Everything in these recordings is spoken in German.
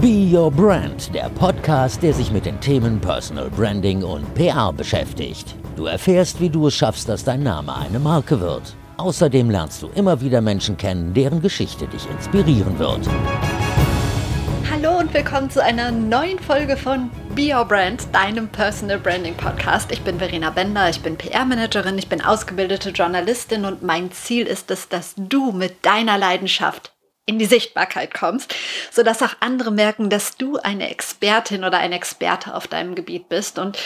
Be Your Brand, der Podcast, der sich mit den Themen Personal Branding und PR beschäftigt. Du erfährst, wie du es schaffst, dass dein Name eine Marke wird. Außerdem lernst du immer wieder Menschen kennen, deren Geschichte dich inspirieren wird. Hallo und willkommen zu einer neuen Folge von Be Your Brand, deinem Personal Branding Podcast. Ich bin Verena Bender, ich bin PR-Managerin, ich bin ausgebildete Journalistin und mein Ziel ist es, dass du mit deiner Leidenschaft in die Sichtbarkeit kommst, sodass auch andere merken, dass du eine Expertin oder ein Experte auf deinem Gebiet bist und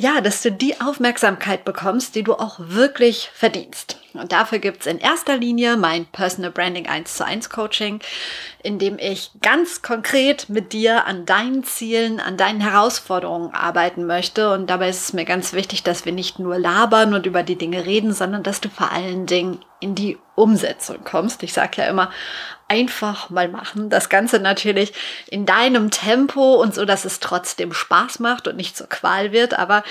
ja, dass du die Aufmerksamkeit bekommst, die du auch wirklich verdienst. Und dafür gibt's in erster Linie mein Personal Branding 1 zu 1 Coaching, in dem ich ganz konkret mit dir an deinen Zielen, an deinen Herausforderungen arbeiten möchte. Und dabei ist es mir ganz wichtig, dass wir nicht nur labern und über die Dinge reden, sondern dass du vor allen Dingen in die Umsetzung kommst. Ich sage ja immer, einfach mal machen. Das Ganze natürlich in deinem Tempo und so, dass es trotzdem Spaß macht und nicht zur Qual wird. Aber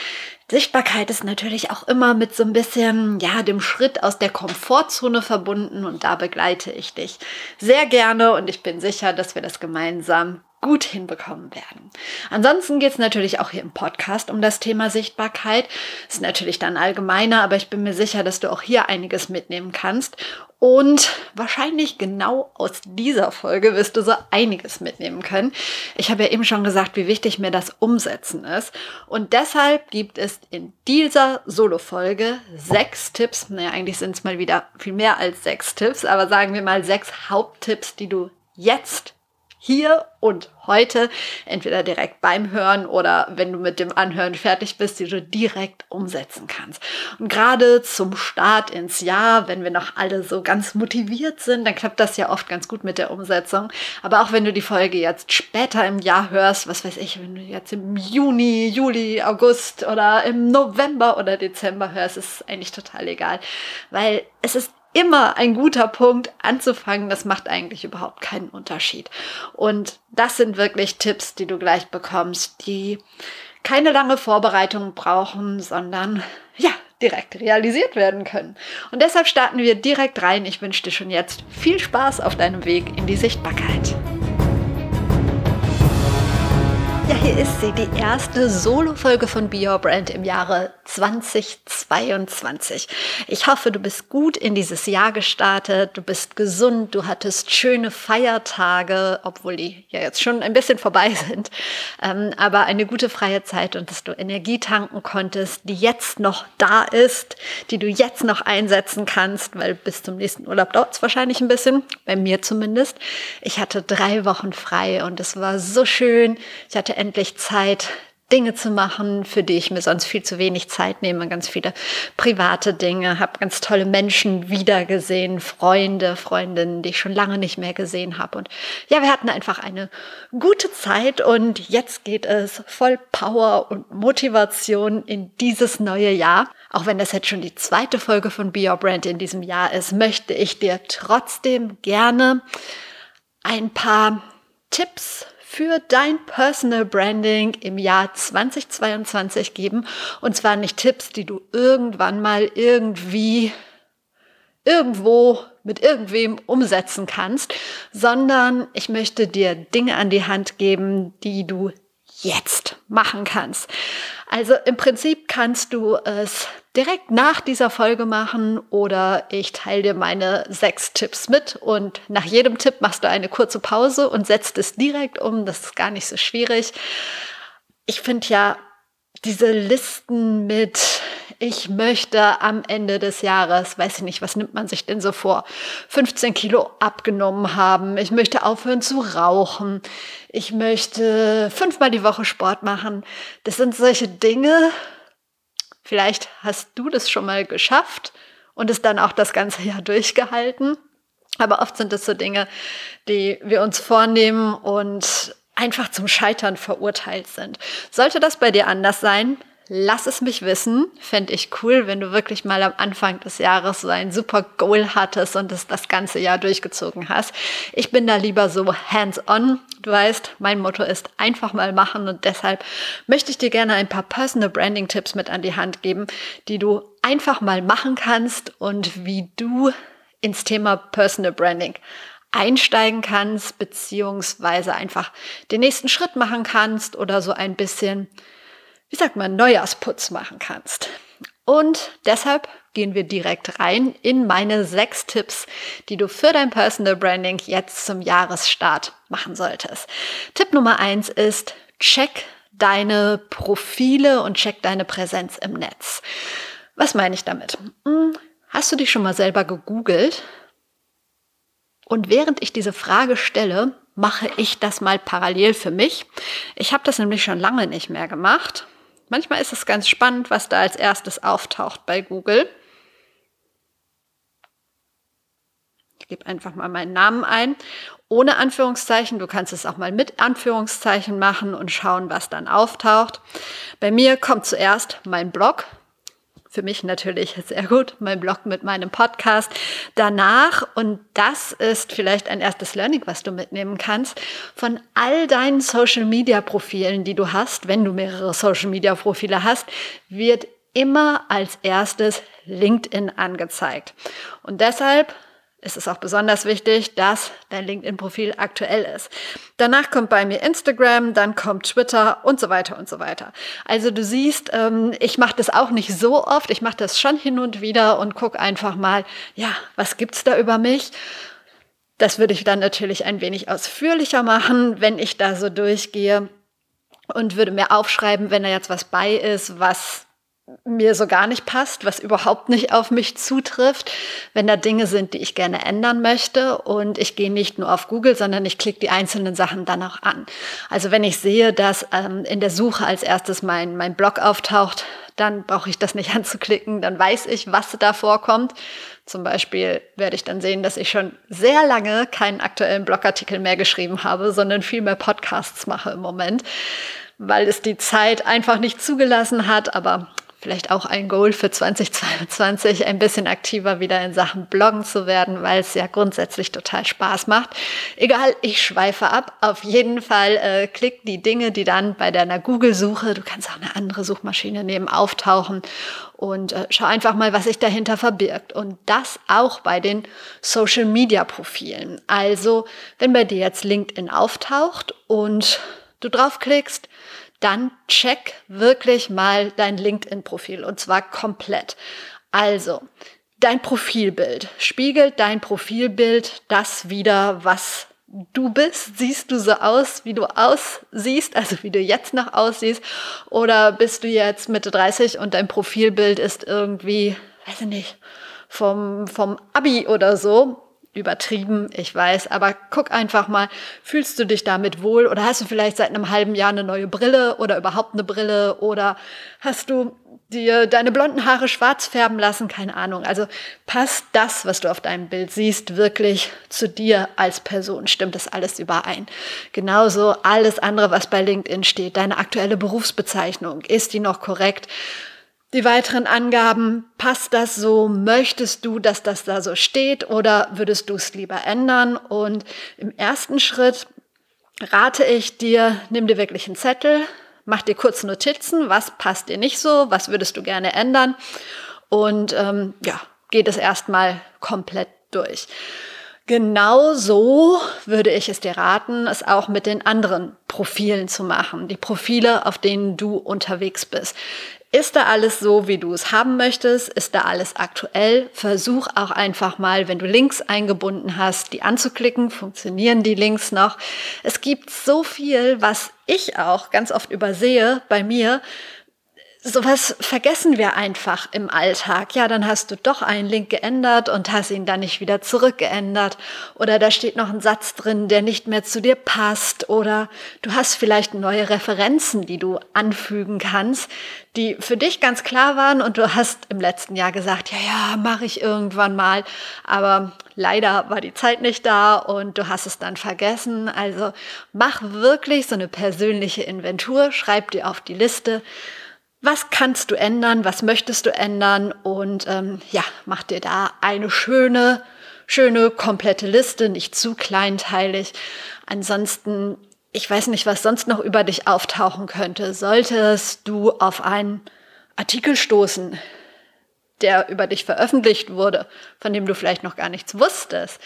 Sichtbarkeit ist natürlich auch immer mit so ein bisschen, ja, dem Schritt aus der Komfortzone verbunden und da begleite ich dich sehr gerne und ich bin sicher, dass wir das gemeinsam gut hinbekommen werden. Ansonsten geht es natürlich auch hier im Podcast um das Thema Sichtbarkeit. Ist natürlich dann allgemeiner, aber ich bin mir sicher, dass du auch hier einiges mitnehmen kannst. Und wahrscheinlich genau aus dieser Folge wirst du so einiges mitnehmen können. Ich habe ja eben schon gesagt, wie wichtig mir das Umsetzen ist. Und deshalb gibt es in dieser Solo-Folge sechs Tipps. Naja, eigentlich sind es mal wieder viel mehr als sechs Tipps, aber sagen wir mal sechs Haupttipps, die du jetzt hier und heute, entweder direkt beim Hören oder wenn du mit dem Anhören fertig bist, die du direkt umsetzen kannst. Und gerade zum Start ins Jahr, wenn wir noch alle so ganz motiviert sind, dann klappt das ja oft ganz gut mit der Umsetzung. Aber auch wenn du die Folge jetzt später im Jahr hörst, was weiß ich, wenn du jetzt im Juni, Juli, August oder im November oder Dezember hörst, ist eigentlich total egal, weil es ist immer ein guter Punkt anzufangen. Das macht eigentlich überhaupt keinen Unterschied. Und das sind wirklich Tipps, die du gleich bekommst, die keine lange Vorbereitung brauchen, sondern ja, direkt realisiert werden können. Und deshalb starten wir direkt rein. Ich wünsche dir schon jetzt viel Spaß auf deinem Weg in die Sichtbarkeit. Hier ist sie, die erste Solo-Folge von Be Your Brand im Jahre 2022. Ich hoffe, du bist gut in dieses Jahr gestartet, du bist gesund, du hattest schöne Feiertage, obwohl die ja jetzt schon ein bisschen vorbei sind, ähm, aber eine gute freie Zeit und dass du Energie tanken konntest, die jetzt noch da ist, die du jetzt noch einsetzen kannst, weil bis zum nächsten Urlaub dauert es wahrscheinlich ein bisschen, bei mir zumindest. Ich hatte drei Wochen frei und es war so schön. Ich hatte endlich Zeit, Dinge zu machen, für die ich mir sonst viel zu wenig Zeit nehme, ganz viele private Dinge, habe ganz tolle Menschen wiedergesehen, Freunde, Freundinnen, die ich schon lange nicht mehr gesehen habe. Und ja, wir hatten einfach eine gute Zeit und jetzt geht es voll Power und Motivation in dieses neue Jahr. Auch wenn das jetzt schon die zweite Folge von Be Your Brand in diesem Jahr ist, möchte ich dir trotzdem gerne ein paar Tipps für dein Personal Branding im Jahr 2022 geben. Und zwar nicht Tipps, die du irgendwann mal irgendwie irgendwo mit irgendwem umsetzen kannst, sondern ich möchte dir Dinge an die Hand geben, die du jetzt machen kannst. Also im Prinzip kannst du es direkt nach dieser Folge machen oder ich teile dir meine sechs Tipps mit und nach jedem Tipp machst du eine kurze Pause und setzt es direkt um. Das ist gar nicht so schwierig. Ich finde ja diese Listen mit ich möchte am Ende des Jahres, weiß ich nicht, was nimmt man sich denn so vor, 15 Kilo abgenommen haben. Ich möchte aufhören zu rauchen. Ich möchte fünfmal die Woche Sport machen. Das sind solche Dinge. Vielleicht hast du das schon mal geschafft und es dann auch das ganze Jahr durchgehalten. Aber oft sind es so Dinge, die wir uns vornehmen und einfach zum Scheitern verurteilt sind. Sollte das bei dir anders sein, Lass es mich wissen. Fände ich cool, wenn du wirklich mal am Anfang des Jahres so ein super Goal hattest und es das ganze Jahr durchgezogen hast. Ich bin da lieber so hands-on. Du weißt, mein Motto ist einfach mal machen und deshalb möchte ich dir gerne ein paar Personal Branding Tipps mit an die Hand geben, die du einfach mal machen kannst und wie du ins Thema Personal Branding einsteigen kannst, beziehungsweise einfach den nächsten Schritt machen kannst oder so ein bisschen, wie sagt man, Neujahrsputz machen kannst. Und deshalb gehen wir direkt rein in meine sechs Tipps, die du für dein Personal Branding jetzt zum Jahresstart machen solltest. Tipp Nummer eins ist, check deine Profile und check deine Präsenz im Netz. Was meine ich damit? Hm, hast du dich schon mal selber gegoogelt? Und während ich diese Frage stelle, mache ich das mal parallel für mich. Ich habe das nämlich schon lange nicht mehr gemacht. Manchmal ist es ganz spannend, was da als erstes auftaucht bei Google. Ich gebe einfach mal meinen Namen ein, ohne Anführungszeichen. Du kannst es auch mal mit Anführungszeichen machen und schauen, was dann auftaucht. Bei mir kommt zuerst mein Blog, für mich natürlich sehr gut, mein Blog mit meinem Podcast. Danach, und das ist vielleicht ein erstes Learning, was du mitnehmen kannst, von all deinen Social-Media-Profilen, die du hast, wenn du mehrere Social-Media-Profile hast, wird immer als erstes LinkedIn angezeigt. Und deshalb ist es auch besonders wichtig, dass dein LinkedIn-Profil aktuell ist. Danach kommt bei mir Instagram, dann kommt Twitter und so weiter und so weiter. Also du siehst, ähm, ich mache das auch nicht so oft, ich mache das schon hin und wieder und guck einfach mal, ja, was gibt's da über mich? Das würde ich dann natürlich ein wenig ausführlicher machen, wenn ich da so durchgehe und würde mir aufschreiben, wenn da jetzt was bei ist, was mir so gar nicht passt, was überhaupt nicht auf mich zutrifft, wenn da Dinge sind, die ich gerne ändern möchte. Und ich gehe nicht nur auf Google, sondern ich klicke die einzelnen Sachen dann auch an. Also wenn ich sehe, dass ähm, in der Suche als erstes mein, mein Blog auftaucht, dann brauche ich das nicht anzuklicken, dann weiß ich, was da vorkommt. Zum Beispiel werde ich dann sehen, dass ich schon sehr lange keinen aktuellen Blogartikel mehr geschrieben habe, sondern viel mehr Podcasts mache im Moment, weil es die Zeit einfach nicht zugelassen hat. Aber vielleicht auch ein Goal für 2022, ein bisschen aktiver wieder in Sachen Bloggen zu werden, weil es ja grundsätzlich total Spaß macht. Egal, ich schweife ab. Auf jeden Fall äh, klick die Dinge, die dann bei deiner Google-Suche, du kannst auch eine andere Suchmaschine nehmen, auftauchen und äh, schau einfach mal, was sich dahinter verbirgt. Und das auch bei den Social-Media-Profilen. Also, wenn bei dir jetzt LinkedIn auftaucht und du draufklickst, dann check wirklich mal dein LinkedIn-Profil und zwar komplett. Also, dein Profilbild. Spiegelt dein Profilbild das wieder, was du bist? Siehst du so aus, wie du aussiehst, also wie du jetzt noch aussiehst? Oder bist du jetzt Mitte 30 und dein Profilbild ist irgendwie, weiß ich nicht, vom, vom Abi oder so? Übertrieben, ich weiß, aber guck einfach mal, fühlst du dich damit wohl oder hast du vielleicht seit einem halben Jahr eine neue Brille oder überhaupt eine Brille oder hast du dir deine blonden Haare schwarz färben lassen, keine Ahnung. Also passt das, was du auf deinem Bild siehst, wirklich zu dir als Person? Stimmt das alles überein? Genauso alles andere, was bei LinkedIn steht, deine aktuelle Berufsbezeichnung, ist die noch korrekt? Die weiteren Angaben, passt das so? Möchtest du, dass das da so steht oder würdest du es lieber ändern? Und im ersten Schritt rate ich dir, nimm dir wirklich einen Zettel, mach dir kurz Notizen, was passt dir nicht so, was würdest du gerne ändern und ähm, ja, geh das erstmal komplett durch. Genau so würde ich es dir raten, es auch mit den anderen Profilen zu machen, die Profile, auf denen du unterwegs bist. Ist da alles so, wie du es haben möchtest? Ist da alles aktuell? Versuch auch einfach mal, wenn du Links eingebunden hast, die anzuklicken. Funktionieren die Links noch? Es gibt so viel, was ich auch ganz oft übersehe bei mir, sowas vergessen wir einfach im Alltag. Ja, dann hast du doch einen Link geändert und hast ihn dann nicht wieder zurückgeändert. Oder da steht noch ein Satz drin, der nicht mehr zu dir passt. Oder du hast vielleicht neue Referenzen, die du anfügen kannst, die für dich ganz klar waren und du hast im letzten Jahr gesagt, ja, ja, mache ich irgendwann mal. Aber leider war die Zeit nicht da und du hast es dann vergessen. Also mach wirklich so eine persönliche Inventur, schreib dir auf die Liste, was kannst du ändern, was möchtest du ändern und ähm, ja, mach dir da eine schöne, schöne, komplette Liste, nicht zu kleinteilig. Ansonsten, ich weiß nicht, was sonst noch über dich auftauchen könnte. Solltest du auf einen Artikel stoßen, der über dich veröffentlicht wurde, von dem du vielleicht noch gar nichts wusstest,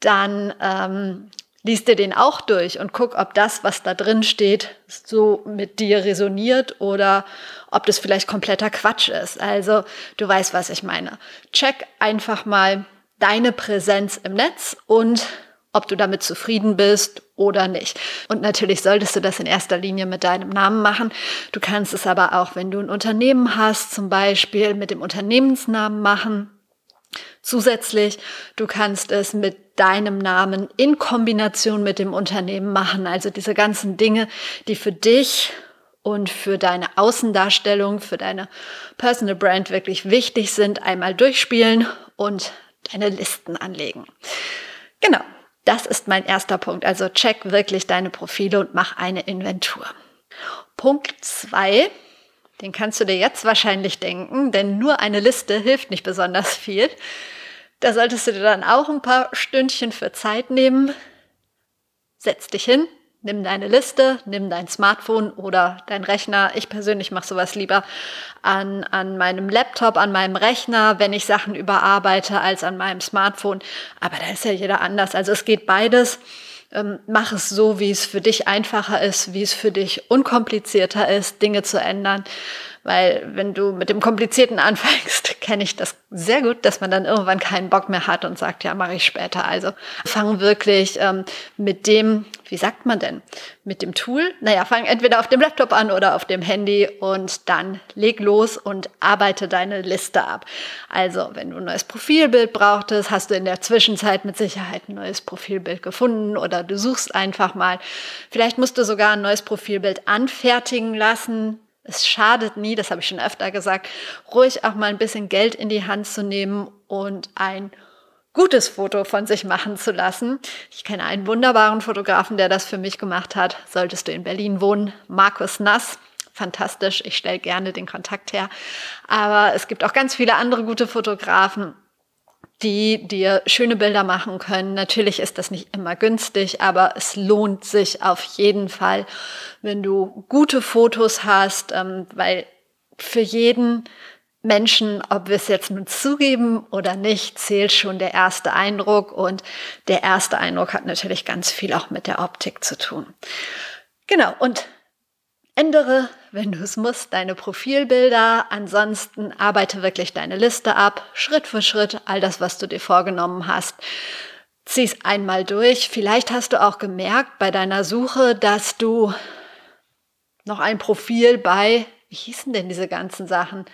dann ähm, liest dir den auch durch und guck, ob das, was da drin steht, so mit dir resoniert oder ob das vielleicht kompletter Quatsch ist. Also du weißt, was ich meine. Check einfach mal deine Präsenz im Netz und ob du damit zufrieden bist oder nicht. Und natürlich solltest du das in erster Linie mit deinem Namen machen. Du kannst es aber auch, wenn du ein Unternehmen hast, zum Beispiel mit dem Unternehmensnamen machen. Zusätzlich, du kannst es mit deinem Namen in Kombination mit dem Unternehmen machen. Also diese ganzen Dinge, die für dich und für deine Außendarstellung, für deine Personal Brand wirklich wichtig sind, einmal durchspielen und deine Listen anlegen. Genau, das ist mein erster Punkt. Also check wirklich deine Profile und mach eine Inventur. Punkt zwei, den kannst du dir jetzt wahrscheinlich denken, denn nur eine Liste hilft nicht besonders viel. Da solltest du dir dann auch ein paar Stündchen für Zeit nehmen. Setz dich hin, nimm deine Liste, nimm dein Smartphone oder dein Rechner. Ich persönlich mache sowas lieber an, an meinem Laptop, an meinem Rechner, wenn ich Sachen überarbeite, als an meinem Smartphone. Aber da ist ja jeder anders. Also es geht beides. Ähm, mach es so, wie es für dich einfacher ist, wie es für dich unkomplizierter ist, Dinge zu ändern. Weil wenn du mit dem Komplizierten anfängst, kenne ich das sehr gut, dass man dann irgendwann keinen Bock mehr hat und sagt, ja, mache ich später. Also fang wirklich ähm, mit dem, wie sagt man denn, mit dem Tool. Naja, fang entweder auf dem Laptop an oder auf dem Handy und dann leg los und arbeite deine Liste ab. Also, wenn du ein neues Profilbild brauchtest, hast du in der Zwischenzeit mit Sicherheit ein neues Profilbild gefunden oder du suchst einfach mal. Vielleicht musst du sogar ein neues Profilbild anfertigen lassen es schadet nie, das habe ich schon öfter gesagt, ruhig auch mal ein bisschen Geld in die Hand zu nehmen und ein gutes Foto von sich machen zu lassen. Ich kenne einen wunderbaren Fotografen, der das für mich gemacht hat. Solltest du in Berlin wohnen, Markus Nass. Fantastisch, ich stelle gerne den Kontakt her. Aber es gibt auch ganz viele andere gute Fotografen die dir schöne Bilder machen können. Natürlich ist das nicht immer günstig, aber es lohnt sich auf jeden Fall, wenn du gute Fotos hast, ähm, weil für jeden Menschen, ob wir es jetzt nun zugeben oder nicht, zählt schon der erste Eindruck und der erste Eindruck hat natürlich ganz viel auch mit der Optik zu tun. Genau, und Ändere, wenn du es musst, deine Profilbilder. Ansonsten arbeite wirklich deine Liste ab, Schritt für Schritt, all das, was du dir vorgenommen hast. Zieh es einmal durch. Vielleicht hast du auch gemerkt bei deiner Suche, dass du noch ein Profil bei, wie hießen denn diese ganzen Sachen?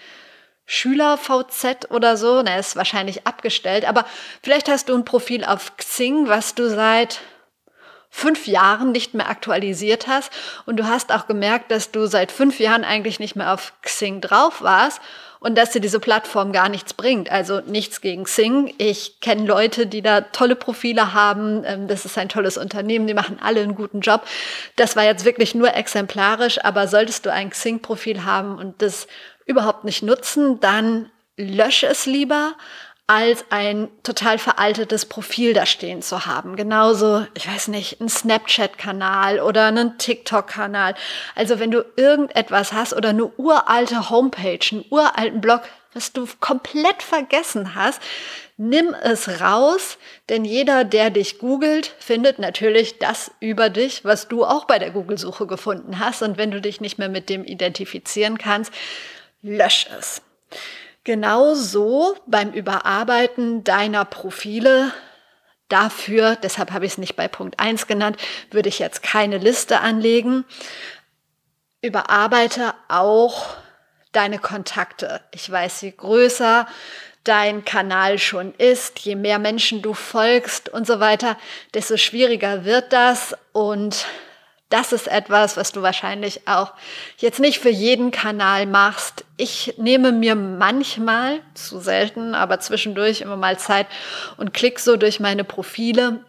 Schüler VZ oder so, na, ist wahrscheinlich abgestellt, aber vielleicht hast du ein Profil auf Xing, was du seit fünf Jahren nicht mehr aktualisiert hast und du hast auch gemerkt, dass du seit fünf Jahren eigentlich nicht mehr auf Xing drauf warst und dass dir diese Plattform gar nichts bringt. Also nichts gegen Xing. Ich kenne Leute, die da tolle Profile haben. Ähm, das ist ein tolles Unternehmen. Die machen alle einen guten Job. Das war jetzt wirklich nur exemplarisch. Aber solltest du ein Xing-Profil haben und das überhaupt nicht nutzen, dann lösche es lieber als ein total veraltetes Profil da stehen zu haben. Genauso, ich weiß nicht, ein Snapchat-Kanal oder einen TikTok-Kanal. Also wenn du irgendetwas hast oder eine uralte Homepage, einen uralten Blog, was du komplett vergessen hast, nimm es raus, denn jeder, der dich googelt, findet natürlich das über dich, was du auch bei der Google-Suche gefunden hast. Und wenn du dich nicht mehr mit dem identifizieren kannst, lösch es. Genauso beim Überarbeiten deiner Profile dafür, deshalb habe ich es nicht bei Punkt 1 genannt, würde ich jetzt keine Liste anlegen. Überarbeite auch deine Kontakte. Ich weiß, je größer dein Kanal schon ist, je mehr Menschen du folgst und so weiter, desto schwieriger wird das und das ist etwas, was du wahrscheinlich auch jetzt nicht für jeden Kanal machst. Ich nehme mir manchmal, zu selten, aber zwischendurch immer mal Zeit und klick so durch meine Profile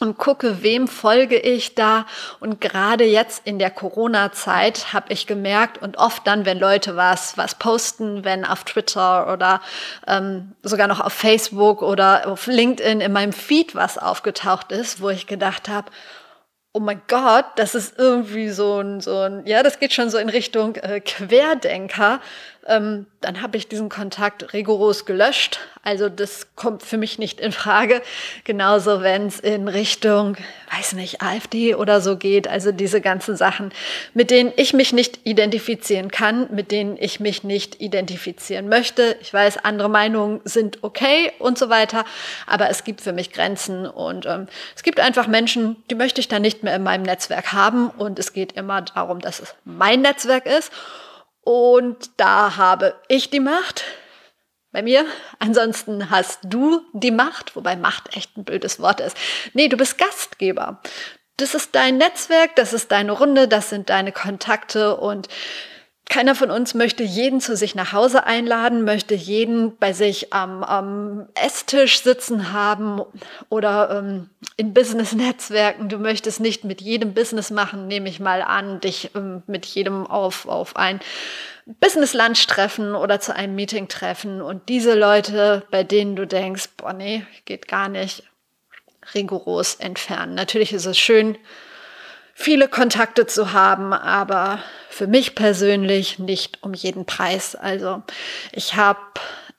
und gucke, wem folge ich da. Und gerade jetzt in der Corona-Zeit habe ich gemerkt und oft dann, wenn Leute was, was posten, wenn auf Twitter oder ähm, sogar noch auf Facebook oder auf LinkedIn in meinem Feed was aufgetaucht ist, wo ich gedacht habe, oh mein Gott, das ist irgendwie so ein, so ein, ja, das geht schon so in Richtung äh, Querdenker. Ähm, dann habe ich diesen Kontakt rigoros gelöscht. Also das kommt für mich nicht in Frage. Genauso, wenn es in Richtung, weiß nicht, AfD oder so geht. Also diese ganzen Sachen, mit denen ich mich nicht identifizieren kann, mit denen ich mich nicht identifizieren möchte. Ich weiß, andere Meinungen sind okay und so weiter, aber es gibt für mich Grenzen und ähm, es gibt einfach Menschen, die möchte ich dann nicht mehr in meinem Netzwerk haben und es geht immer darum, dass es mein Netzwerk ist. Und da habe ich die Macht bei mir. Ansonsten hast du die Macht, wobei Macht echt ein blödes Wort ist. Nee, du bist Gastgeber. Das ist dein Netzwerk, das ist deine Runde, das sind deine Kontakte und keiner von uns möchte jeden zu sich nach Hause einladen, möchte jeden bei sich am, am Esstisch sitzen haben oder ähm, in Business-Netzwerken. Du möchtest nicht mit jedem Business machen, nehme ich mal an, dich ähm, mit jedem auf, auf ein Business-Lunch treffen oder zu einem Meeting treffen. Und diese Leute, bei denen du denkst, boah, nee, geht gar nicht, rigoros entfernen. Natürlich ist es schön, viele Kontakte zu haben, aber für mich persönlich nicht um jeden Preis. Also ich habe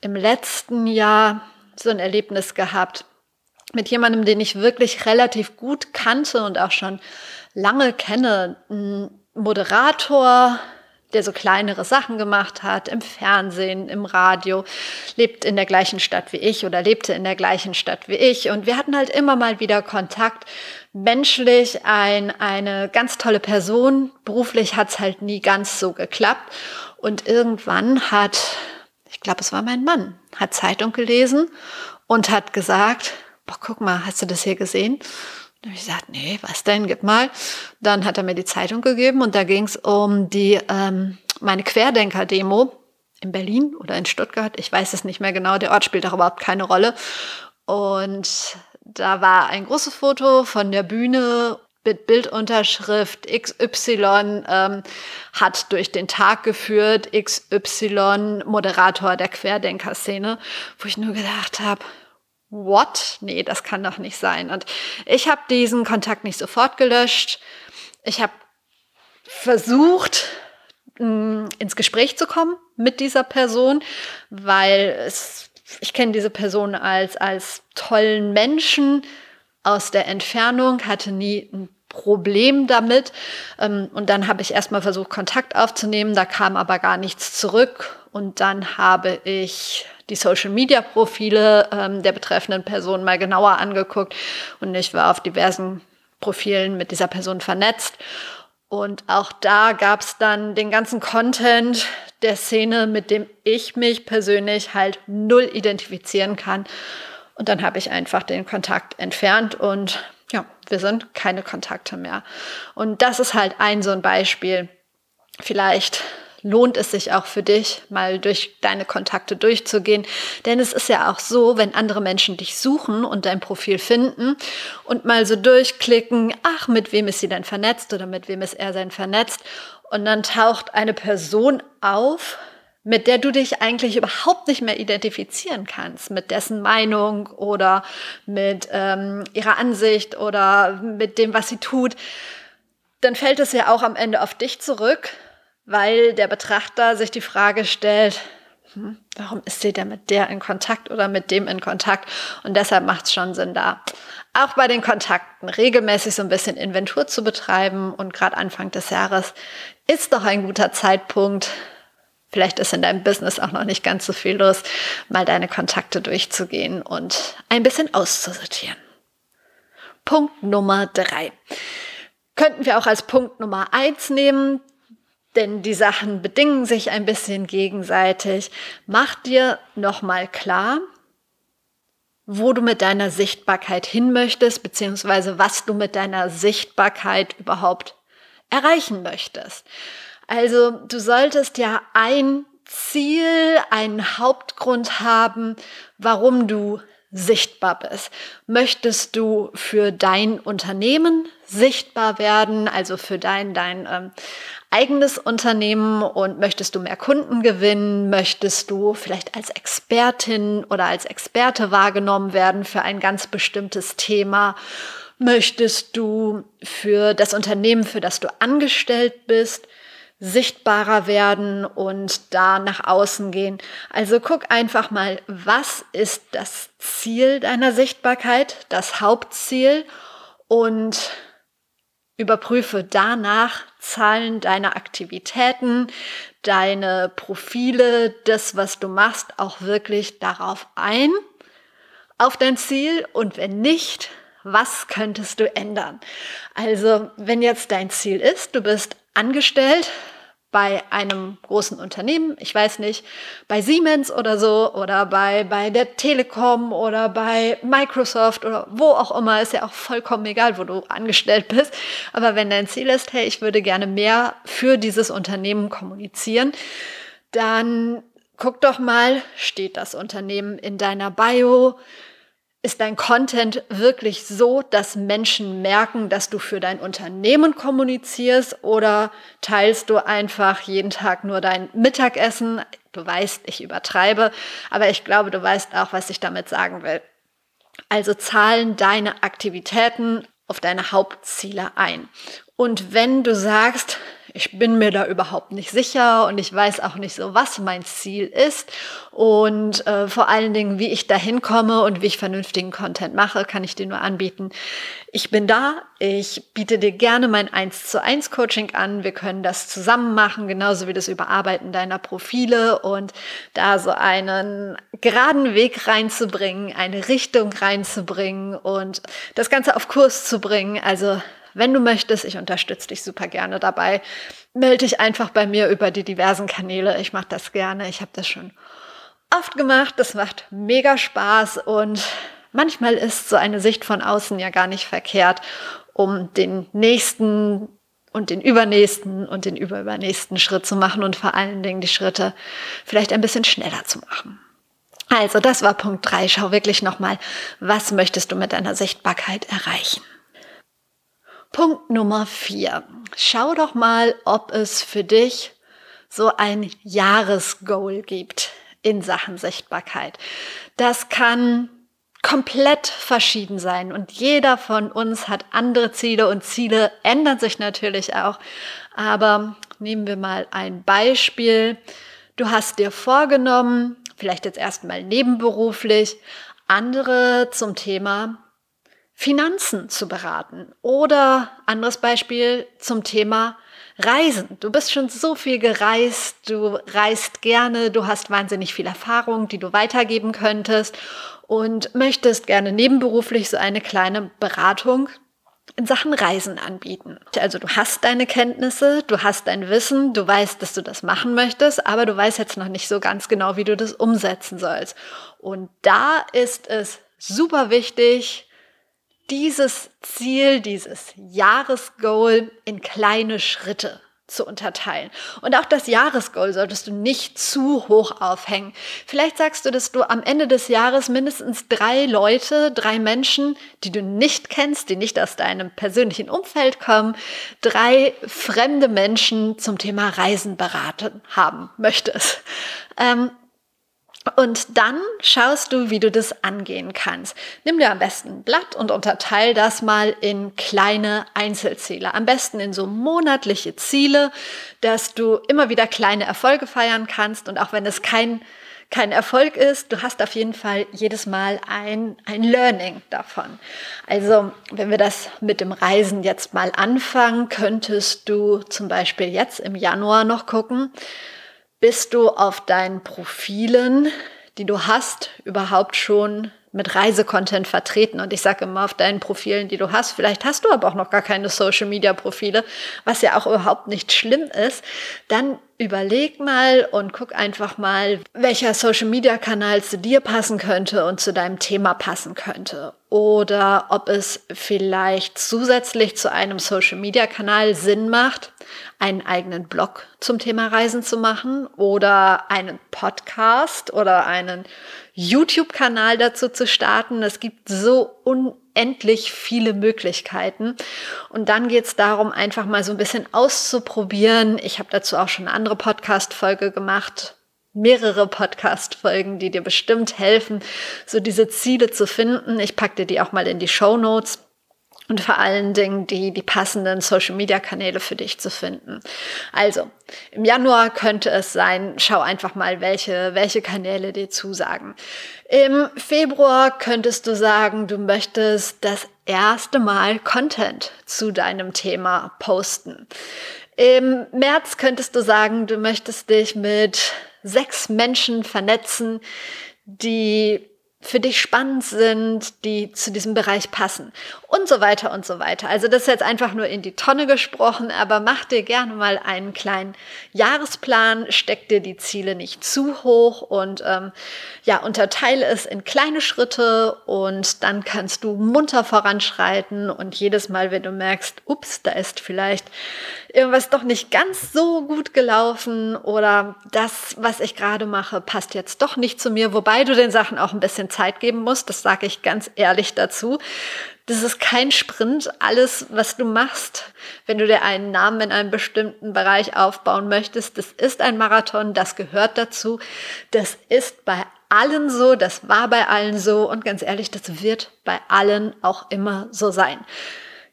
im letzten Jahr so ein Erlebnis gehabt mit jemandem, den ich wirklich relativ gut kannte und auch schon lange kenne. Ein Moderator, der so kleinere Sachen gemacht hat, im Fernsehen, im Radio, lebt in der gleichen Stadt wie ich oder lebte in der gleichen Stadt wie ich. Und wir hatten halt immer mal wieder Kontakt. Menschlich ein, eine ganz tolle Person. Beruflich hat's halt nie ganz so geklappt. Und irgendwann hat, ich glaube, es war mein Mann, hat Zeitung gelesen und hat gesagt, boah, guck mal, hast du das hier gesehen? Dann habe ich gesagt, nee, was denn, gib mal. Dann hat er mir die Zeitung gegeben und da ging es um die ähm, meine Querdenker-Demo in Berlin oder in Stuttgart. Ich weiß es nicht mehr genau, der Ort spielt auch überhaupt keine Rolle. Und da war ein großes Foto von der Bühne mit Bildunterschrift XY ähm, hat durch den Tag geführt, XY Moderator der Querdenker-Szene, wo ich nur gedacht habe, what? Nee, das kann doch nicht sein. Und ich habe diesen Kontakt nicht sofort gelöscht. Ich habe versucht, mm, ins Gespräch zu kommen mit dieser Person, weil es, ich kenne diese Person als, als tollen Menschen aus der Entfernung, hatte nie ein Problem damit. Ähm, und dann habe ich erstmal versucht, Kontakt aufzunehmen, da kam aber gar nichts zurück. Und dann habe ich die Social-Media-Profile ähm, der betreffenden Person mal genauer angeguckt und ich war auf diversen Profilen mit dieser Person vernetzt. Und auch da gab es dann den ganzen Content der Szene, mit dem ich mich persönlich halt null identifizieren kann. Und dann habe ich einfach den Kontakt entfernt und ja, wir sind keine Kontakte mehr. Und das ist halt ein so ein Beispiel. Vielleicht lohnt es sich auch für dich, mal durch deine Kontakte durchzugehen. Denn es ist ja auch so, wenn andere Menschen dich suchen und dein Profil finden und mal so durchklicken, ach, mit wem ist sie denn vernetzt oder mit wem ist er denn vernetzt? Und dann taucht eine Person auf, mit der du dich eigentlich überhaupt nicht mehr identifizieren kannst, mit dessen Meinung oder mit ähm, ihrer Ansicht oder mit dem, was sie tut, dann fällt es ja auch am Ende auf dich zurück weil der Betrachter sich die Frage stellt, hm, warum ist sie denn mit der in Kontakt oder mit dem in Kontakt? Und deshalb macht es schon Sinn, da auch bei den Kontakten regelmäßig so ein bisschen Inventur zu betreiben. Und gerade Anfang des Jahres ist doch ein guter Zeitpunkt, vielleicht ist in deinem Business auch noch nicht ganz so viel los, mal deine Kontakte durchzugehen und ein bisschen auszusortieren. Punkt Nummer drei. Könnten wir auch als Punkt Nummer eins nehmen, denn die Sachen bedingen sich ein bisschen gegenseitig. Mach dir nochmal klar, wo du mit deiner Sichtbarkeit hin möchtest, beziehungsweise was du mit deiner Sichtbarkeit überhaupt erreichen möchtest. Also du solltest ja ein Ziel, einen Hauptgrund haben, warum du sichtbar bist. Möchtest du für dein Unternehmen sichtbar werden, also für dein, dein ähm, eigenes Unternehmen und möchtest du mehr Kunden gewinnen? Möchtest du vielleicht als Expertin oder als Experte wahrgenommen werden für ein ganz bestimmtes Thema? Möchtest du für das Unternehmen, für das du angestellt bist, sichtbarer werden und da nach außen gehen. Also guck einfach mal, was ist das Ziel deiner Sichtbarkeit, das Hauptziel und überprüfe danach Zahlen deiner Aktivitäten, deine Profile, das, was du machst, auch wirklich darauf ein, auf dein Ziel und wenn nicht, was könntest du ändern? Also, wenn jetzt dein Ziel ist, du bist angestellt bei einem großen Unternehmen, ich weiß nicht, bei Siemens oder so oder bei, bei der Telekom oder bei Microsoft oder wo auch immer, ist ja auch vollkommen egal, wo du angestellt bist. Aber wenn dein Ziel ist, hey, ich würde gerne mehr für dieses Unternehmen kommunizieren, dann guck doch mal, steht das Unternehmen in deiner Bio? Ist dein Content wirklich so, dass Menschen merken, dass du für dein Unternehmen kommunizierst oder teilst du einfach jeden Tag nur dein Mittagessen? Du weißt, ich übertreibe, aber ich glaube, du weißt auch, was ich damit sagen will. Also zahlen deine Aktivitäten auf deine Hauptziele ein. Und wenn du sagst, ich bin mir da überhaupt nicht sicher und ich weiß auch nicht so, was mein Ziel ist und äh, vor allen Dingen, wie ich da hinkomme und wie ich vernünftigen Content mache, kann ich dir nur anbieten. Ich bin da, ich biete dir gerne mein 1 zu 1 Coaching an. Wir können das zusammen machen, genauso wie das Überarbeiten deiner Profile und da so einen geraden Weg reinzubringen, eine Richtung reinzubringen und das Ganze auf Kurs zu bringen. Also wenn du möchtest, ich unterstütze dich super gerne dabei. Melde dich einfach bei mir über die diversen Kanäle. Ich mache das gerne. Ich habe das schon oft gemacht. Das macht mega Spaß und manchmal ist so eine Sicht von außen ja gar nicht verkehrt, um den nächsten und den übernächsten und den überübernächsten Schritt zu machen und vor allen Dingen die Schritte vielleicht ein bisschen schneller zu machen. Also, das war Punkt drei. Schau wirklich nochmal, was möchtest du mit deiner Sichtbarkeit erreichen? Punkt Nummer vier. Schau doch mal, ob es für dich so ein Jahresgoal gibt in Sachen Sichtbarkeit. Das kann komplett verschieden sein und jeder von uns hat andere Ziele und Ziele ändern sich natürlich auch. Aber nehmen wir mal ein Beispiel. Du hast dir vorgenommen, vielleicht jetzt erstmal nebenberuflich, andere zum Thema Finanzen zu beraten. Oder anderes Beispiel zum Thema Reisen. Du bist schon so viel gereist, du reist gerne, du hast wahnsinnig viel Erfahrung, die du weitergeben könntest und möchtest gerne nebenberuflich so eine kleine Beratung in Sachen Reisen anbieten. Also du hast deine Kenntnisse, du hast dein Wissen, du weißt, dass du das machen möchtest, aber du weißt jetzt noch nicht so ganz genau, wie du das umsetzen sollst. Und da ist es super wichtig, dieses Ziel, dieses Jahresgoal in kleine Schritte zu unterteilen. Und auch das Jahresgoal solltest du nicht zu hoch aufhängen. Vielleicht sagst du, dass du am Ende des Jahres mindestens drei Leute, drei Menschen, die du nicht kennst, die nicht aus deinem persönlichen Umfeld kommen, drei fremde Menschen zum Thema Reisen beraten haben möchtest. Ähm, und dann schaust du, wie du das angehen kannst. Nimm dir am besten ein Blatt und unterteil das mal in kleine Einzelziele. Am besten in so monatliche Ziele, dass du immer wieder kleine Erfolge feiern kannst. Und auch wenn es kein, kein Erfolg ist, du hast auf jeden Fall jedes Mal ein, ein Learning davon. Also, wenn wir das mit dem Reisen jetzt mal anfangen, könntest du zum Beispiel jetzt im Januar noch gucken, bist du auf deinen Profilen, die du hast, überhaupt schon mit Reisecontent vertreten. Und ich sage immer auf deinen Profilen, die du hast, vielleicht hast du aber auch noch gar keine Social-Media-Profile, was ja auch überhaupt nicht schlimm ist, dann überleg mal und guck einfach mal, welcher Social-Media-Kanal zu dir passen könnte und zu deinem Thema passen könnte. Oder ob es vielleicht zusätzlich zu einem Social-Media-Kanal Sinn macht, einen eigenen Blog zum Thema Reisen zu machen oder einen Podcast oder einen YouTube-Kanal dazu zu starten. Es gibt so unendlich viele Möglichkeiten. Und dann geht es darum, einfach mal so ein bisschen auszuprobieren. Ich habe dazu auch schon eine andere Podcast-Folge gemacht. Mehrere Podcast-Folgen, die dir bestimmt helfen, so diese Ziele zu finden. Ich packe dir die auch mal in die Show Notes. Und vor allen Dingen die, die passenden Social-Media-Kanäle für dich zu finden. Also, im Januar könnte es sein, schau einfach mal, welche, welche Kanäle dir zusagen. Im Februar könntest du sagen, du möchtest das erste Mal Content zu deinem Thema posten. Im März könntest du sagen, du möchtest dich mit sechs Menschen vernetzen, die für dich spannend sind, die zu diesem Bereich passen und so weiter und so weiter. Also das ist jetzt einfach nur in die Tonne gesprochen, aber mach dir gerne mal einen kleinen Jahresplan, steck dir die Ziele nicht zu hoch und ähm, ja, unterteile es in kleine Schritte und dann kannst du munter voranschreiten und jedes Mal, wenn du merkst, ups, da ist vielleicht irgendwas doch nicht ganz so gut gelaufen oder das, was ich gerade mache, passt jetzt doch nicht zu mir, wobei du den Sachen auch ein bisschen Zeit geben musst, das sage ich ganz ehrlich dazu. Das ist kein Sprint. Alles, was du machst, wenn du dir einen Namen in einem bestimmten Bereich aufbauen möchtest, das ist ein Marathon, das gehört dazu. Das ist bei allen so, das war bei allen so und ganz ehrlich, das wird bei allen auch immer so sein.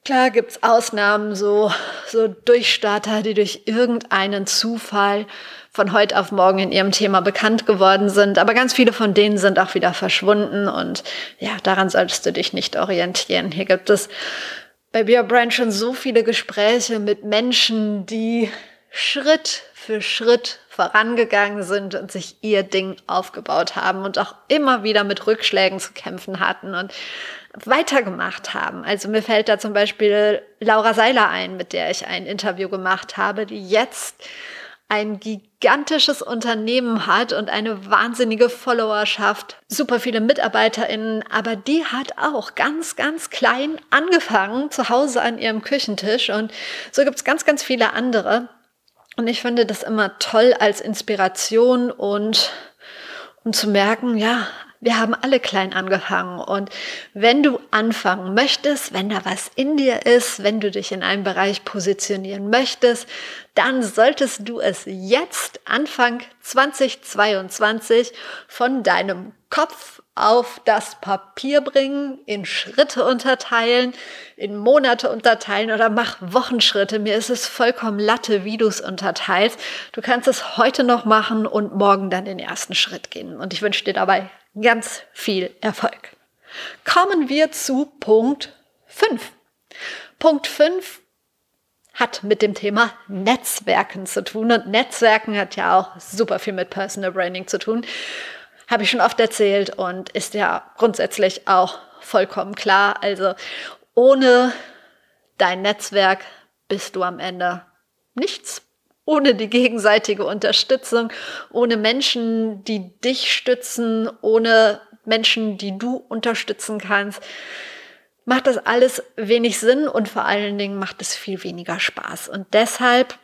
Klar gibt's Ausnahmen, so, so Durchstarter, die durch irgendeinen Zufall von heute auf morgen in ihrem Thema bekannt geworden sind. Aber ganz viele von denen sind auch wieder verschwunden und ja, daran solltest du dich nicht orientieren. Hier gibt es bei Beer Brand schon so viele Gespräche mit Menschen, die Schritt für Schritt vorangegangen sind und sich ihr Ding aufgebaut haben und auch immer wieder mit Rückschlägen zu kämpfen hatten und weitergemacht haben. Also mir fällt da zum Beispiel Laura Seiler ein, mit der ich ein Interview gemacht habe, die jetzt ein gigantisches Unternehmen hat und eine wahnsinnige Followerschaft, super viele MitarbeiterInnen, aber die hat auch ganz, ganz klein angefangen, zu Hause an ihrem Küchentisch und so gibt's ganz, ganz viele andere. Und ich finde das immer toll als Inspiration und um zu merken, ja, wir haben alle klein angefangen. Und wenn du anfangen möchtest, wenn da was in dir ist, wenn du dich in einem Bereich positionieren möchtest, dann solltest du es jetzt Anfang 2022 von deinem Kopf auf das Papier bringen, in Schritte unterteilen, in Monate unterteilen oder mach Wochenschritte. Mir ist es vollkommen Latte, wie du es unterteilst. Du kannst es heute noch machen und morgen dann den ersten Schritt gehen. Und ich wünsche dir dabei ganz viel Erfolg. Kommen wir zu Punkt 5. Punkt 5 hat mit dem Thema Netzwerken zu tun und Netzwerken hat ja auch super viel mit Personal Branding zu tun. Habe ich schon oft erzählt und ist ja grundsätzlich auch vollkommen klar. Also ohne dein Netzwerk bist du am Ende nichts ohne die gegenseitige Unterstützung, ohne Menschen, die dich stützen, ohne Menschen, die du unterstützen kannst, macht das alles wenig Sinn und vor allen Dingen macht es viel weniger Spaß. Und deshalb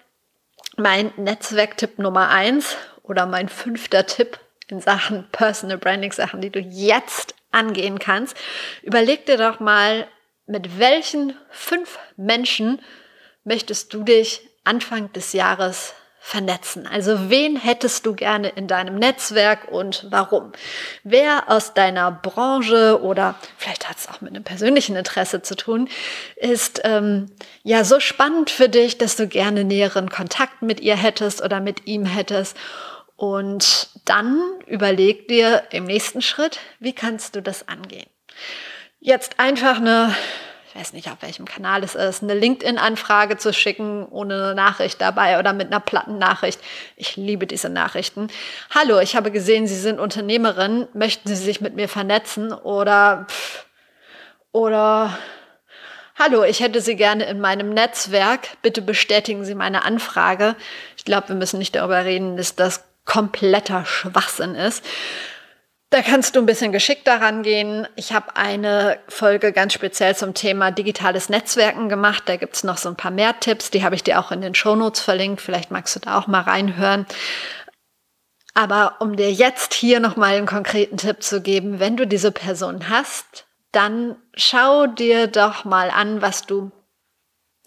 mein Netzwerktipp Nummer eins oder mein fünfter Tipp in Sachen Personal Branding, Sachen, die du jetzt angehen kannst. Überleg dir doch mal, mit welchen fünf Menschen möchtest du dich Anfang des Jahres vernetzen. Also wen hättest du gerne in deinem Netzwerk und warum? Wer aus deiner Branche oder vielleicht hat es auch mit einem persönlichen Interesse zu tun, ist ähm, ja so spannend für dich, dass du gerne näheren Kontakt mit ihr hättest oder mit ihm hättest. Und dann überleg dir im nächsten Schritt, wie kannst du das angehen? Jetzt einfach eine ich weiß nicht, auf welchem Kanal es ist, eine LinkedIn-Anfrage zu schicken ohne eine Nachricht dabei oder mit einer platten Nachricht. Ich liebe diese Nachrichten. Hallo, ich habe gesehen, Sie sind Unternehmerin. Möchten Sie sich mit mir vernetzen? Oder, oder, Hallo, ich hätte Sie gerne in meinem Netzwerk. Bitte bestätigen Sie meine Anfrage. Ich glaube, wir müssen nicht darüber reden, dass das kompletter Schwachsinn ist. Da kannst du ein bisschen geschickter rangehen. Ich habe eine Folge ganz speziell zum Thema digitales Netzwerken gemacht. Da gibt's noch so ein paar mehr Tipps. Die habe ich dir auch in den Shownotes verlinkt. Vielleicht magst du da auch mal reinhören. Aber um dir jetzt hier nochmal einen konkreten Tipp zu geben, wenn du diese Person hast, dann schau dir doch mal an, was du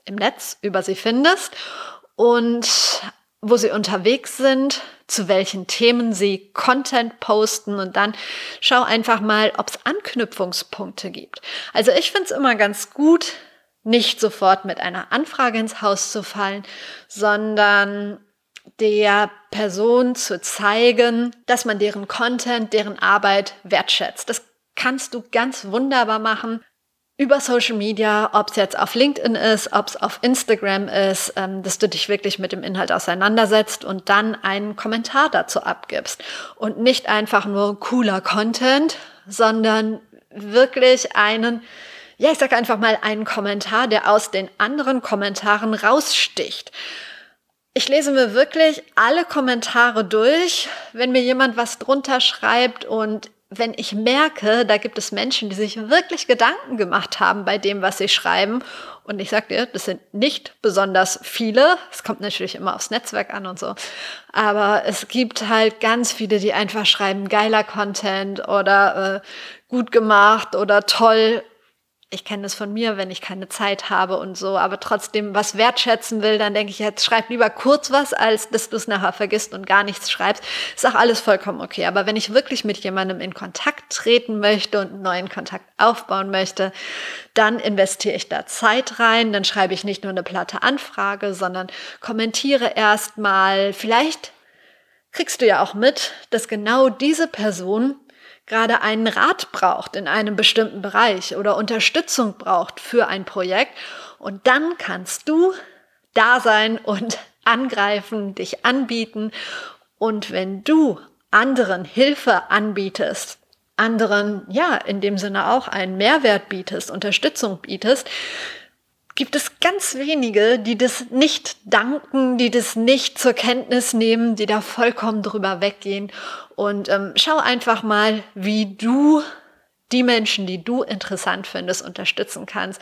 im Netz über sie findest und wo sie unterwegs sind, zu welchen Themen sie Content posten und dann schau einfach mal, ob es Anknüpfungspunkte gibt. Also ich finde es immer ganz gut, nicht sofort mit einer Anfrage ins Haus zu fallen, sondern der Person zu zeigen, dass man deren Content, deren Arbeit wertschätzt. Das kannst du ganz wunderbar machen über Social Media, ob es jetzt auf LinkedIn ist, ob es auf Instagram ist, ähm, dass du dich wirklich mit dem Inhalt auseinandersetzt und dann einen Kommentar dazu abgibst. Und nicht einfach nur cooler Content, sondern wirklich einen, ja, ich sag einfach mal einen Kommentar, der aus den anderen Kommentaren raussticht. Ich lese mir wirklich alle Kommentare durch, wenn mir jemand was drunter schreibt und wenn ich merke, da gibt es Menschen, die sich wirklich Gedanken gemacht haben bei dem, was sie schreiben. Und ich sag dir, das sind nicht besonders viele. Es kommt natürlich immer aufs Netzwerk an und so. Aber es gibt halt ganz viele, die einfach schreiben, geiler Content oder äh, gut gemacht oder toll ich kenne das von mir, wenn ich keine Zeit habe und so, aber trotzdem was wertschätzen will, dann denke ich, jetzt schreib lieber kurz was, als dass du es nachher vergisst und gar nichts schreibst. Ist auch alles vollkommen okay. Aber wenn ich wirklich mit jemandem in Kontakt treten möchte und einen neuen Kontakt aufbauen möchte, dann investiere ich da Zeit rein. Dann schreibe ich nicht nur eine platte Anfrage, sondern kommentiere erstmal. Vielleicht kriegst du ja auch mit, dass genau diese Person gerade einen Rat braucht in einem bestimmten Bereich oder Unterstützung braucht für ein Projekt. Und dann kannst du da sein und angreifen, dich anbieten. Und wenn du anderen Hilfe anbietest, anderen, ja, in dem Sinne auch einen Mehrwert bietest, Unterstützung bietest, gibt es ganz wenige, die das nicht danken, die das nicht zur Kenntnis nehmen, die da vollkommen drüber weggehen. Und ähm, schau einfach mal, wie du die Menschen, die du interessant findest, unterstützen kannst.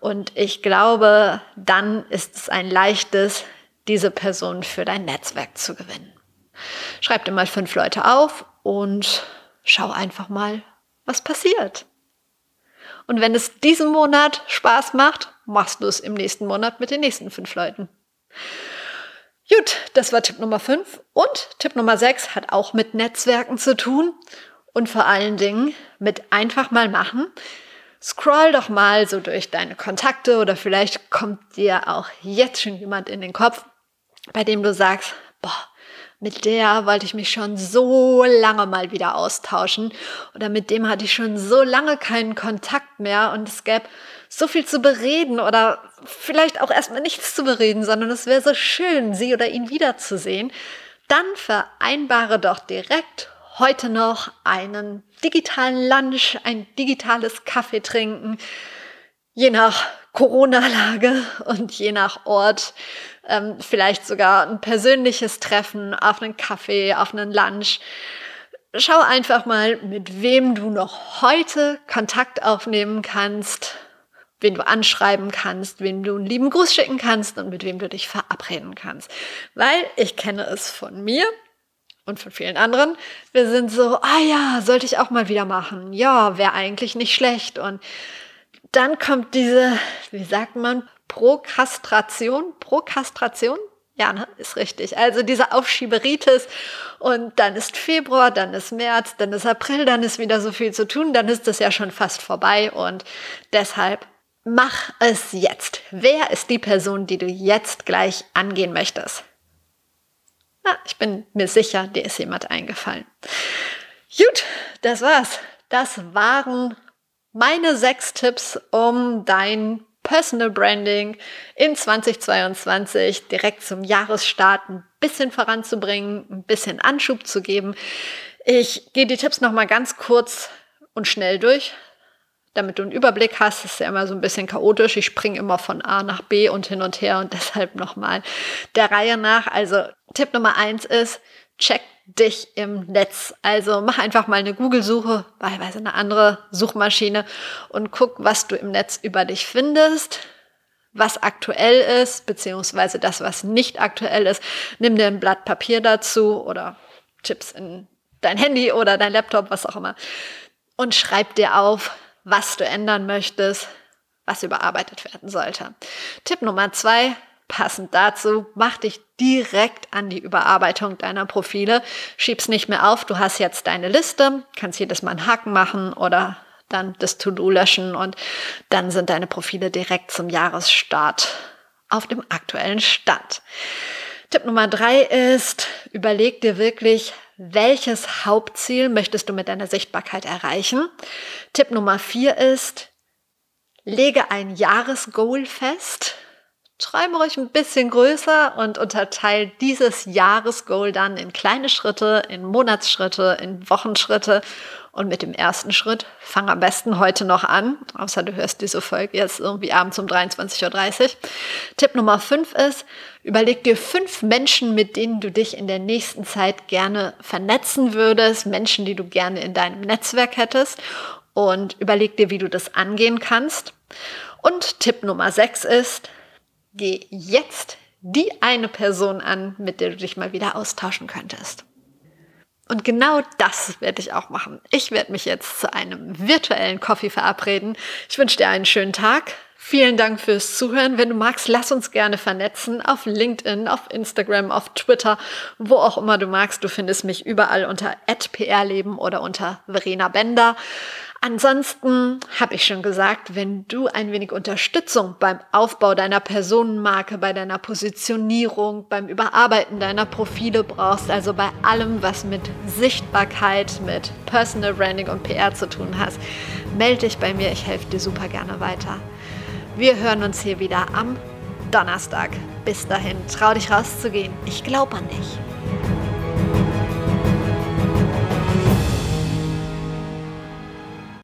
Und ich glaube, dann ist es ein leichtes, diese Person für dein Netzwerk zu gewinnen. Schreib dir mal fünf Leute auf und schau einfach mal, was passiert. Und wenn es diesen Monat Spaß macht, machst du es im nächsten Monat mit den nächsten fünf Leuten. Gut, das war Tipp Nummer 5. Und Tipp Nummer 6 hat auch mit Netzwerken zu tun und vor allen Dingen mit einfach mal machen. Scroll doch mal so durch deine Kontakte oder vielleicht kommt dir auch jetzt schon jemand in den Kopf, bei dem du sagst, boah, mit der wollte ich mich schon so lange mal wieder austauschen oder mit dem hatte ich schon so lange keinen Kontakt mehr und es gäbe so viel zu bereden oder vielleicht auch erstmal nichts zu bereden, sondern es wäre so schön, sie oder ihn wiederzusehen, dann vereinbare doch direkt heute noch einen digitalen Lunch, ein digitales Kaffee trinken, je nach Corona-Lage und je nach Ort ähm, vielleicht sogar ein persönliches Treffen auf einen Kaffee, auf einen Lunch. Schau einfach mal, mit wem du noch heute Kontakt aufnehmen kannst, wen du anschreiben kannst, wem du einen lieben Gruß schicken kannst und mit wem du dich verabreden kannst. Weil ich kenne es von mir und von vielen anderen. Wir sind so, ah ja, sollte ich auch mal wieder machen. Ja, wäre eigentlich nicht schlecht. Und dann kommt diese, wie sagt man, Prokastration, Prokastration, ja, ne, ist richtig. Also diese Aufschieberitis und dann ist Februar, dann ist März, dann ist April, dann ist wieder so viel zu tun, dann ist es ja schon fast vorbei und deshalb mach es jetzt. Wer ist die Person, die du jetzt gleich angehen möchtest? Na, ich bin mir sicher, dir ist jemand eingefallen. Gut, das war's. Das waren meine sechs Tipps, um dein Personal Branding in 2022 direkt zum Jahresstart ein bisschen voranzubringen, ein bisschen Anschub zu geben. Ich gehe die Tipps noch mal ganz kurz und schnell durch, damit du einen Überblick hast. Ist ja immer so ein bisschen chaotisch. Ich springe immer von A nach B und hin und her und deshalb noch mal der Reihe nach. Also Tipp Nummer eins ist, check dich im Netz. Also mach einfach mal eine Google-Suche, wahlweise eine andere Suchmaschine und guck, was du im Netz über dich findest, was aktuell ist, beziehungsweise das, was nicht aktuell ist. Nimm dir ein Blatt Papier dazu oder Chips in dein Handy oder dein Laptop, was auch immer. Und schreib dir auf, was du ändern möchtest, was überarbeitet werden sollte. Tipp Nummer zwei, Passend dazu, mach dich direkt an die Überarbeitung deiner Profile. Schieb's nicht mehr auf. Du hast jetzt deine Liste, kannst jedes Mal einen Haken machen oder dann das To-Do löschen und dann sind deine Profile direkt zum Jahresstart auf dem aktuellen Stand. Tipp Nummer drei ist, überleg dir wirklich, welches Hauptziel möchtest du mit deiner Sichtbarkeit erreichen. Tipp Nummer vier ist, lege ein Jahresgoal fest. Träume ruhig ein bisschen größer und unterteile dieses Jahresgoal dann in kleine Schritte, in Monatsschritte, in Wochenschritte. Und mit dem ersten Schritt fang am besten heute noch an, außer du hörst diese Folge jetzt irgendwie abends um 23.30 Uhr. Tipp Nummer fünf ist, überleg dir fünf Menschen, mit denen du dich in der nächsten Zeit gerne vernetzen würdest, Menschen, die du gerne in deinem Netzwerk hättest und überleg dir, wie du das angehen kannst. Und Tipp Nummer sechs ist, geh jetzt die eine Person an, mit der du dich mal wieder austauschen könntest. Und genau das werde ich auch machen. Ich werde mich jetzt zu einem virtuellen Coffee verabreden. Ich wünsche dir einen schönen Tag. Vielen Dank fürs Zuhören. Wenn du magst, lass uns gerne vernetzen auf LinkedIn, auf Instagram, auf Twitter, wo auch immer du magst. Du findest mich überall unter @prleben oder unter Verena Bender. Ansonsten habe ich schon gesagt, wenn du ein wenig Unterstützung beim Aufbau deiner Personenmarke, bei deiner Positionierung, beim Überarbeiten deiner Profile brauchst, also bei allem, was mit Sichtbarkeit, mit Personal Branding und PR zu tun hast, melde dich bei mir. Ich helfe dir super gerne weiter. Wir hören uns hier wieder am Donnerstag. Bis dahin, trau dich rauszugehen. Ich glaube an dich.